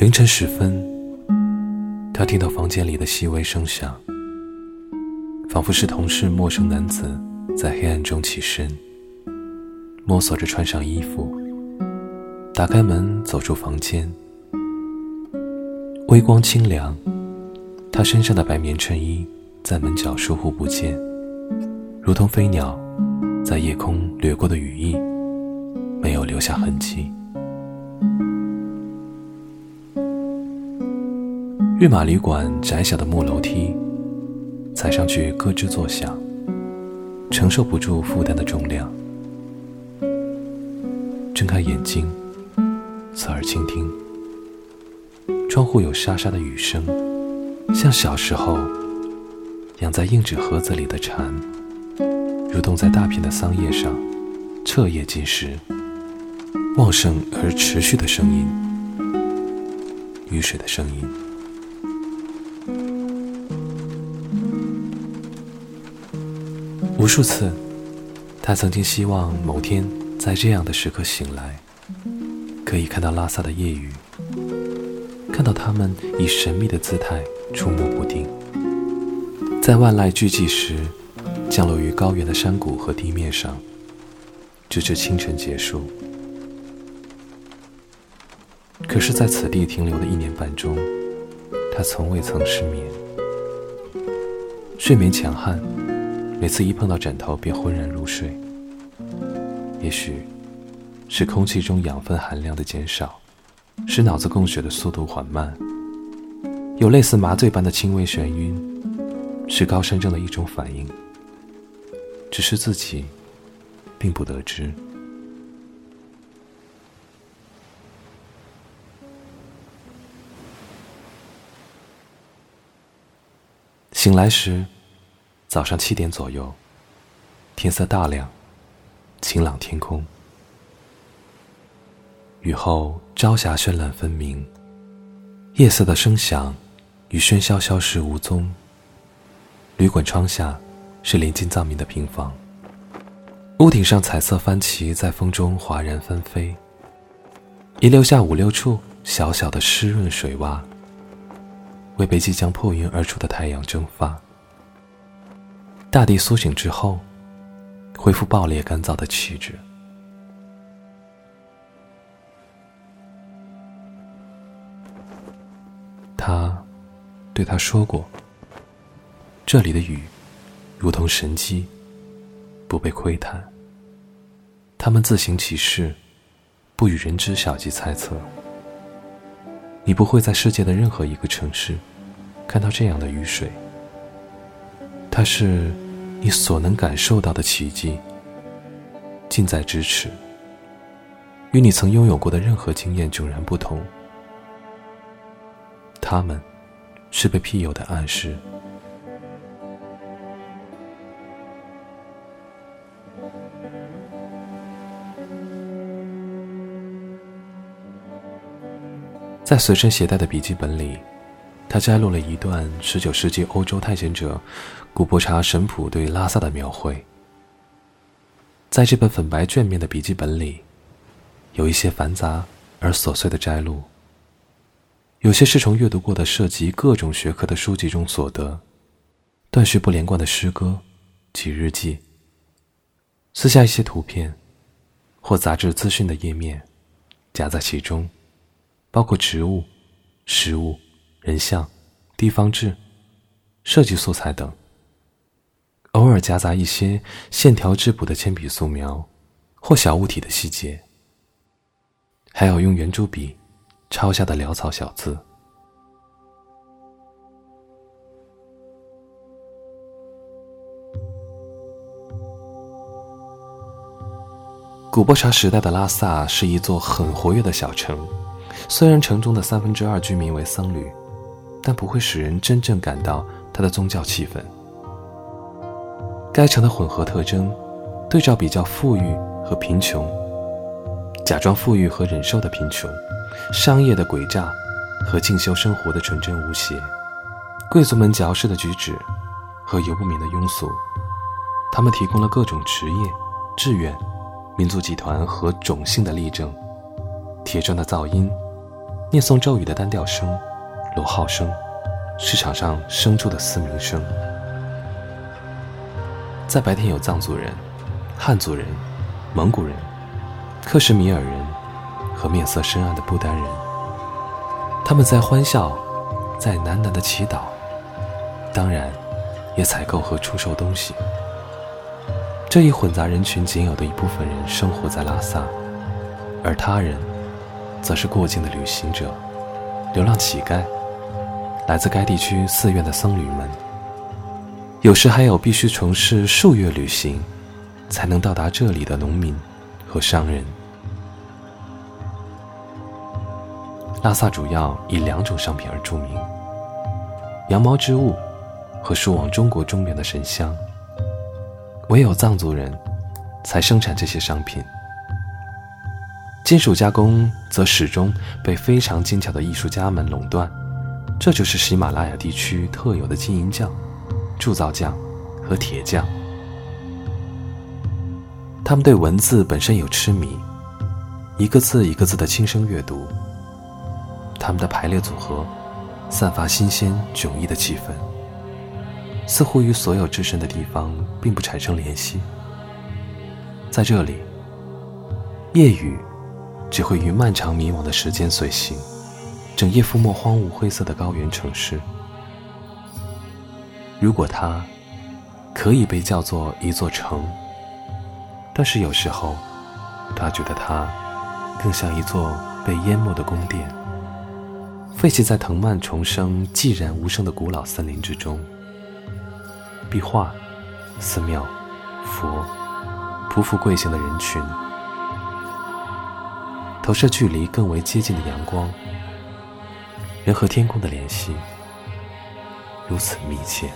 凌晨时分，他听到房间里的细微声响，仿佛是同事陌生男子在黑暗中起身，摸索着穿上衣服，打开门走出房间。微光清凉，他身上的白棉衬衣在门角疏忽不见，如同飞鸟在夜空掠过的羽翼，没有留下痕迹。跃马旅馆窄小的木楼梯，踩上去咯吱作响，承受不住负担的重量。睁开眼睛，侧耳倾听，窗户有沙沙的雨声，像小时候养在硬纸盒子里的蝉，蠕动在大片的桑叶上，彻夜进食。旺盛而持续的声音，雨水的声音。数次，他曾经希望某天在这样的时刻醒来，可以看到拉萨的夜雨，看到他们以神秘的姿态出没不定，在万籁俱寂时降落于高原的山谷和地面上，直至清晨结束。可是，在此地停留的一年半中，他从未曾失眠，睡眠强悍。每次一碰到枕头，便浑然入睡。也许，是空气中养分含量的减少，使脑子供血的速度缓慢。有类似麻醉般的轻微眩晕，是高山症的一种反应。只是自己，并不得知。醒来时。早上七点左右，天色大亮，晴朗天空。雨后朝霞绚烂分明，夜色的声响与喧嚣消失无踪。旅馆窗下是临近藏民的平房，屋顶上彩色帆旗在风中哗然翻飞，遗留下五六处小小的湿润水洼，为被即将破云而出的太阳蒸发。大地苏醒之后，恢复爆裂干燥的气质。他对他说过：“这里的雨，如同神机，不被窥探。他们自行其事，不与人知晓及猜测。你不会在世界的任何一个城市，看到这样的雨水。”它是你所能感受到的奇迹，近在咫尺，与你曾拥有过的任何经验迥然不同。他们，是被庇佑的暗示。在随身携带的笔记本里。他摘录了一段19世纪欧洲探险者古伯查神普对拉萨的描绘。在这本粉白卷面的笔记本里，有一些繁杂而琐碎的摘录，有些是从阅读过的涉及各种学科的书籍中所得，断续不连贯的诗歌及日记，撕下一些图片或杂志资讯的页面，夹在其中，包括植物、食物。人像、地方志、设计素材等，偶尔夹杂一些线条质朴的铅笔素描，或小物体的细节，还有用圆珠笔抄下的潦草小字。古波查时代的拉萨是一座很活跃的小城，虽然城中的三分之二居民为僧侣。但不会使人真正感到它的宗教气氛。该城的混合特征，对照比较富裕和贫穷，假装富裕和忍受的贫穷，商业的诡诈和进修生活的纯真无邪，贵族们矫饰的举止和游不眠的庸俗，他们提供了各种职业、志愿、民族集团和种姓的例证，铁砖的噪音。念诵咒语的单调声、罗号声、市场上牲畜的嘶鸣声。在白天有藏族人、汉族人、蒙古人、克什米尔人和面色深暗的不丹人，他们在欢笑，在喃喃的祈祷，当然，也采购和出售东西。这一混杂人群仅有的一部分人生活在拉萨，而他人，则是过境的旅行者、流浪乞丐、来自该地区寺院的僧侣们。有时还有必须从事数月旅行，才能到达这里的农民和商人。拉萨主要以两种商品而著名：羊毛织物和输往中国中原的神香。唯有藏族人，才生产这些商品。金属加工则始终被非常精巧的艺术家们垄断，这就是喜马拉雅地区特有的金银匠、铸造匠和铁匠。他们对文字本身有痴迷，一个字一个字的轻声阅读。他们的排列组合，散发新鲜迥异的气氛。似乎与所有置身的地方并不产生联系。在这里，夜雨只会于漫长迷惘的时间随行，整夜覆没荒芜灰色的高原城市。如果它可以被叫做一座城，但是有时候，他觉得它更像一座被淹没的宫殿，废弃在藤蔓丛生、寂然无声的古老森林之中。壁画、寺庙、佛、匍匐跪行的人群，投射距离更为接近的阳光，人和天空的联系如此密切。